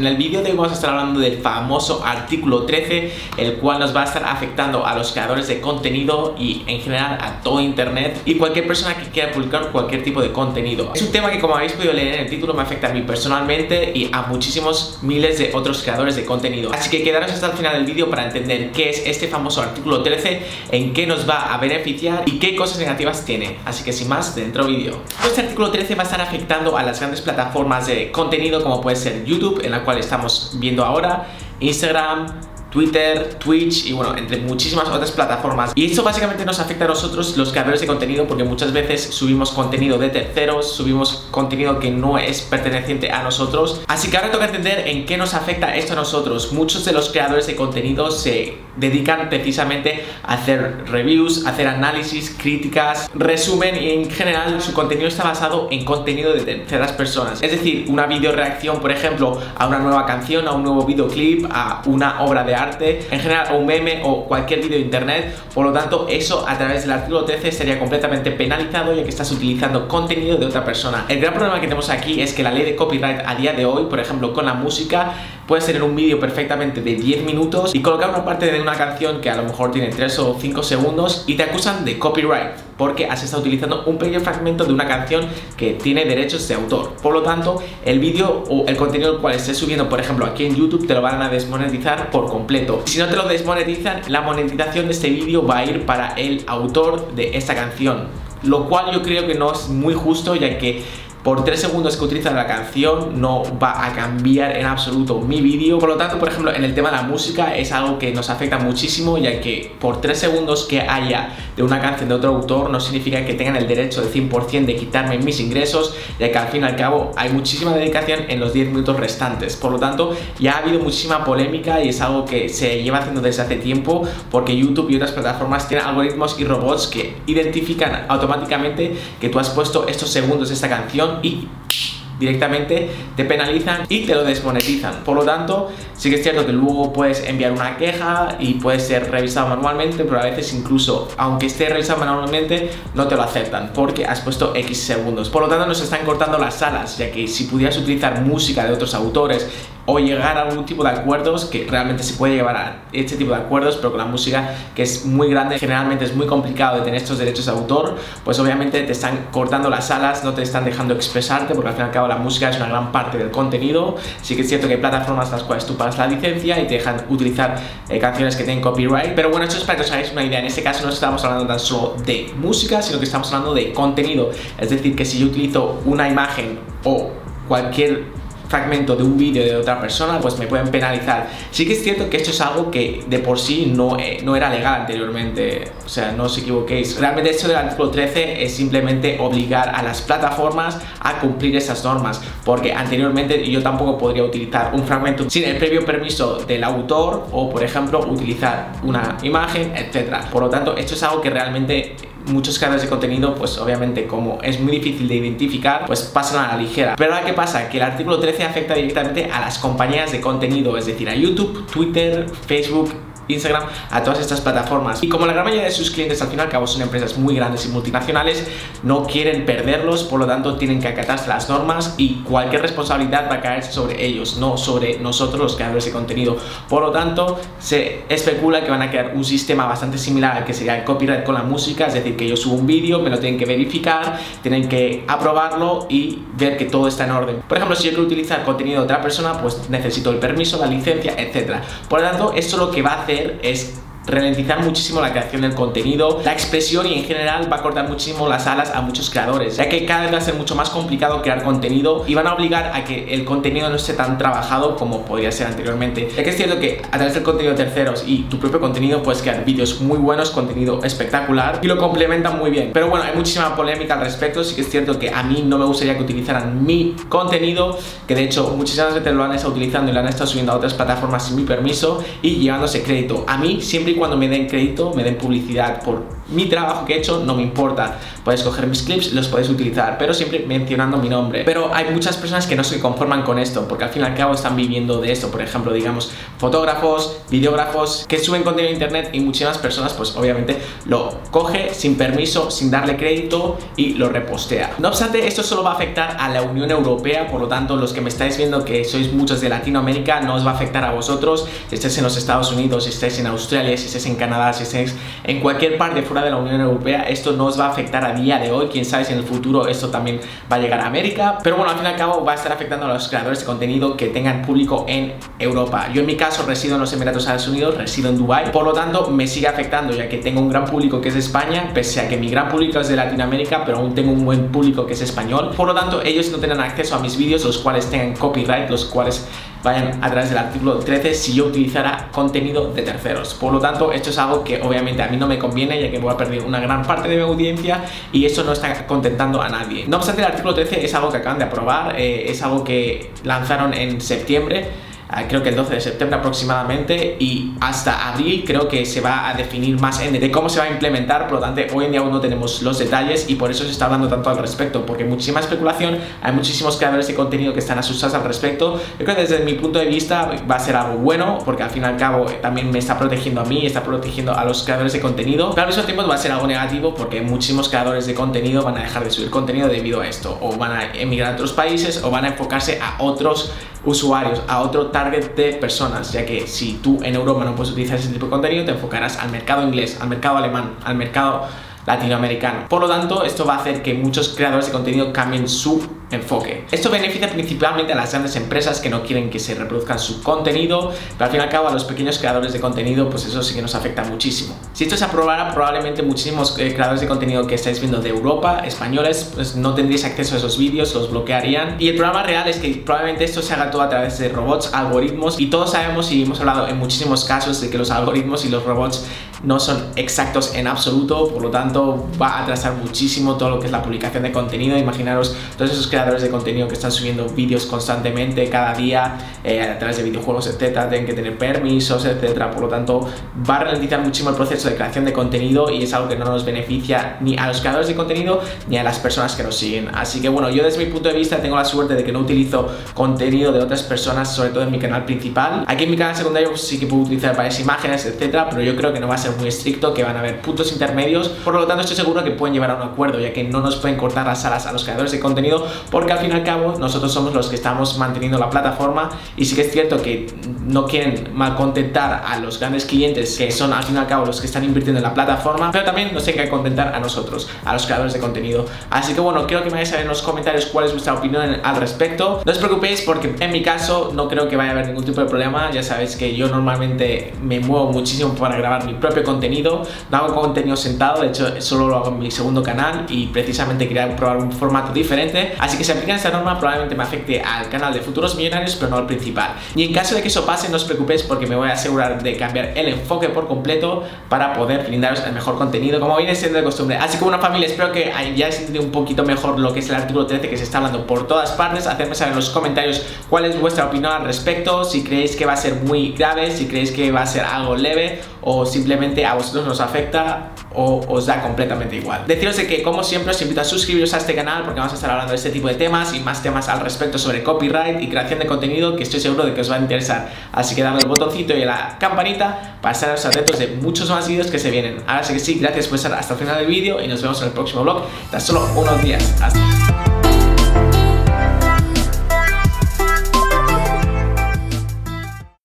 En el vídeo de hoy vamos a estar hablando del famoso artículo 13, el cual nos va a estar afectando a los creadores de contenido y en general a todo internet y cualquier persona que quiera publicar cualquier tipo de contenido. Es un tema que como habéis podido leer en el título me afecta a mí personalmente y a muchísimos miles de otros creadores de contenido. Así que quedaros hasta el final del vídeo para entender qué es este famoso artículo 13, en qué nos va a beneficiar y qué cosas negativas tiene. Así que sin más, dentro vídeo. Este artículo 13 va a estar afectando a las grandes plataformas de contenido como puede ser YouTube, en la cual estamos viendo ahora, Instagram, Twitter, Twitch y bueno, entre muchísimas otras plataformas. Y esto básicamente nos afecta a nosotros los creadores de contenido porque muchas veces subimos contenido de terceros, subimos contenido que no es perteneciente a nosotros. Así que ahora toca entender en qué nos afecta esto a nosotros. Muchos de los creadores de contenido se dedican precisamente a hacer reviews, hacer análisis, críticas, resumen y en general su contenido está basado en contenido de terceras personas. Es decir, una video reacción, por ejemplo, a una nueva canción, a un nuevo videoclip, a una obra de arte, en general, un meme o cualquier vídeo de internet. Por lo tanto, eso a través del artículo 13 sería completamente penalizado ya que estás utilizando contenido de otra persona. El gran problema que tenemos aquí es que la ley de copyright a día de hoy, por ejemplo, con la música, puedes tener un vídeo perfectamente de 10 minutos y colocar una parte de una canción que a lo mejor tiene 3 o 5 segundos y te acusan de copyright porque has estado utilizando un pequeño fragmento de una canción que tiene derechos de autor. Por lo tanto, el vídeo o el contenido el cual estés subiendo, por ejemplo, aquí en YouTube, te lo van a desmonetizar por completo. Si no te lo desmonetizan, la monetización de este vídeo va a ir para el autor de esta canción. Lo cual yo creo que no es muy justo, ya que por 3 segundos que utilizan la canción no va a cambiar en absoluto mi vídeo. Por lo tanto, por ejemplo, en el tema de la música es algo que nos afecta muchísimo, ya que por 3 segundos que haya de una canción de otro autor no significa que tengan el derecho del 100% de quitarme mis ingresos, ya que al fin y al cabo hay muchísima dedicación en los 10 minutos restantes. Por lo tanto, ya ha habido muchísima polémica y es algo que se lleva haciendo desde hace tiempo, porque YouTube y otras plataformas tienen algoritmos y robots que identifican automáticamente que tú has puesto estos segundos de esta canción y directamente te penalizan y te lo desmonetizan. Por lo tanto, sí que es cierto que luego puedes enviar una queja y puede ser revisado manualmente, pero a veces incluso, aunque esté revisado manualmente, no te lo aceptan porque has puesto X segundos. Por lo tanto, nos están cortando las salas, ya que si pudieras utilizar música de otros autores o llegar a algún tipo de acuerdos que realmente se puede llevar a este tipo de acuerdos, pero con la música que es muy grande, generalmente es muy complicado de tener estos derechos de autor, pues obviamente te están cortando las alas, no te están dejando expresarte, porque al fin y al cabo la música es una gran parte del contenido. Sí que es cierto que hay plataformas las cuales tú pagas la licencia y te dejan utilizar eh, canciones que tienen copyright, pero bueno, esto es para que os hagáis una idea. En este caso no estamos hablando tan solo de música, sino que estamos hablando de contenido. Es decir, que si yo utilizo una imagen o cualquier fragmento de un vídeo de otra persona, pues me pueden penalizar. Sí que es cierto que esto es algo que de por sí no, eh, no era legal anteriormente, o sea, no os equivoquéis. Realmente esto del artículo 13 es simplemente obligar a las plataformas a cumplir esas normas, porque anteriormente yo tampoco podría utilizar un fragmento sin el previo permiso del autor o, por ejemplo, utilizar una imagen, etcétera. Por lo tanto, esto es algo que realmente muchos creadores de contenido, pues obviamente como es muy difícil de identificar, pues pasan a la ligera. Pero ahora, ¿qué pasa? Que el artículo 13 afecta directamente a las compañías de contenido, es decir, a YouTube, Twitter, Facebook, Instagram, a todas estas plataformas. Y como la gran mayoría de sus clientes al fin y al cabo son empresas muy grandes y multinacionales, no quieren perderlos, por lo tanto tienen que acatarse las normas y cualquier responsabilidad va a caer sobre ellos, no sobre nosotros los creadores de contenido. Por lo tanto, se especula que van a crear un sistema bastante similar al que sería el copyright con la música, es decir, que yo subo un vídeo, me lo tienen que verificar, tienen que aprobarlo y ver que todo está en orden. Por ejemplo, si yo quiero utilizar contenido de otra persona, pues necesito el permiso, la licencia, etc. Por lo tanto, esto lo que va a es ralentizar muchísimo la creación del contenido, la expresión y en general va a cortar muchísimo las alas a muchos creadores, ya que cada vez va a ser mucho más complicado crear contenido y van a obligar a que el contenido no esté tan trabajado como podría ser anteriormente. Ya que es cierto que a través del contenido de terceros y tu propio contenido puedes crear vídeos muy buenos, contenido espectacular y lo complementan muy bien. Pero bueno, hay muchísima polémica al respecto, sí que es cierto que a mí no me gustaría que utilizaran mi contenido, que de hecho muchísimas veces lo han estado utilizando y lo han estado subiendo a otras plataformas sin mi permiso y llevándose crédito. A mí, siempre y cuando me den crédito, me den publicidad por mi trabajo que he hecho no me importa. Puedes coger mis clips, los puedes utilizar, pero siempre mencionando mi nombre. Pero hay muchas personas que no se conforman con esto, porque al fin y al cabo están viviendo de esto. Por ejemplo, digamos, fotógrafos, videógrafos que suben contenido a internet y muchísimas personas, pues obviamente lo coge sin permiso, sin darle crédito y lo repostea. No obstante, esto solo va a afectar a la Unión Europea, por lo tanto, los que me estáis viendo que sois muchos de Latinoamérica, no os va a afectar a vosotros. Si estáis en los Estados Unidos, si estáis en Australia, si estáis en Canadá, si estáis en cualquier parte fuera de la Unión Europea, esto no os va a afectar a día de hoy, quién sabe si en el futuro esto también va a llegar a América, pero bueno, al fin y al cabo va a estar afectando a los creadores de contenido que tengan público en Europa. Yo en mi caso resido en los Emiratos Árabes Unidos, resido en Dubai, por lo tanto me sigue afectando ya que tengo un gran público que es de España, pese a que mi gran público es de Latinoamérica, pero aún tengo un buen público que es español. Por lo tanto, ellos no tienen acceso a mis vídeos, los cuales tengan copyright, los cuales vayan a través del artículo 13 si yo utilizara contenido de terceros. Por lo tanto, esto es algo que obviamente a mí no me conviene ya que voy a perder una gran parte de mi audiencia y eso no está contentando a nadie. No obstante, el artículo 13 es algo que acaban de aprobar, eh, es algo que lanzaron en septiembre creo que el 12 de septiembre aproximadamente y hasta abril creo que se va a definir más en de cómo se va a implementar, por lo tanto hoy en día aún no tenemos los detalles y por eso se está hablando tanto al respecto, porque muchísima especulación, hay muchísimos creadores de contenido que están asustados al respecto, yo creo que desde mi punto de vista va a ser algo bueno, porque al fin y al cabo también me está protegiendo a mí, está protegiendo a los creadores de contenido, pero al mismo tiempo va a ser algo negativo porque muchísimos creadores de contenido van a dejar de subir contenido debido a esto, o van a emigrar a otros países o van a enfocarse a otros usuarios, a otro target de personas, ya que si tú en Europa no puedes utilizar ese tipo de contenido, te enfocarás al mercado inglés, al mercado alemán, al mercado latinoamericano. Por lo tanto, esto va a hacer que muchos creadores de contenido cambien su enfoque. Esto beneficia principalmente a las grandes empresas que no quieren que se reproduzcan su contenido, pero al fin y al cabo a los pequeños creadores de contenido, pues eso sí que nos afecta muchísimo. Si esto se aprobara, probablemente muchísimos eh, creadores de contenido que estáis viendo de Europa, españoles, pues no tendríais acceso a esos vídeos, los bloquearían. Y el problema real es que probablemente esto se haga todo a través de robots, algoritmos, y todos sabemos y hemos hablado en muchísimos casos de que los algoritmos y los robots no son exactos en absoluto, por lo tanto va a atrasar muchísimo todo lo que es la publicación de contenido. Imaginaros todos esos creadores de contenido que están subiendo vídeos constantemente, cada día, eh, a través de videojuegos, etcétera, tienen que tener permisos, etcétera. Por lo tanto, va a ralentizar muchísimo el proceso de creación de contenido y es algo que no nos beneficia ni a los creadores de contenido ni a las personas que nos siguen. Así que bueno, yo desde mi punto de vista tengo la suerte de que no utilizo contenido de otras personas, sobre todo en mi canal principal. Aquí en mi canal secundario sí que puedo utilizar varias imágenes, etcétera, pero yo creo que no va a ser muy estricto, que van a haber puntos intermedios, por lo tanto estoy seguro que pueden llevar a un acuerdo, ya que no nos pueden cortar las alas a los creadores de contenido, porque al fin y al cabo nosotros somos los que estamos manteniendo la plataforma y sí que es cierto que no quieren malcontentar a los grandes clientes, que son al fin y al cabo los que están invirtiendo en la plataforma, pero también nos tienen que contentar a nosotros, a los creadores de contenido. Así que bueno, quiero que me vayáis a ver en los comentarios cuál es vuestra opinión al respecto. No os preocupéis porque en mi caso no creo que vaya a haber ningún tipo de problema, ya sabéis que yo normalmente me muevo muchísimo para grabar mi propio contenido no hago contenido sentado, de hecho solo lo hago en mi segundo canal y precisamente quería probar un formato diferente, así que si aplican esta norma probablemente me afecte al canal de futuros millonarios pero no al principal. Y en caso de que eso pase no os preocupéis porque me voy a asegurar de cambiar el enfoque por completo para poder brindaros el mejor contenido como viene siendo de costumbre. Así que bueno familia, espero que ya entendido un poquito mejor lo que es el artículo 13 que se está hablando por todas partes, hacerme saber en los comentarios cuál es vuestra opinión al respecto, si creéis que va a ser muy grave, si creéis que va a ser algo leve o simplemente a vosotros nos afecta o os da completamente igual. Deciros de que como siempre os invito a suscribiros a este canal porque vamos a estar hablando de este tipo de temas y más temas al respecto sobre copyright y creación de contenido que estoy seguro de que os va a interesar. Así que dadle el botoncito y a la campanita para estar atentos de muchos más vídeos que se vienen. Ahora sí que sí, gracias por estar hasta el final del vídeo y nos vemos en el próximo vlog. Hasta solo unos días. Hasta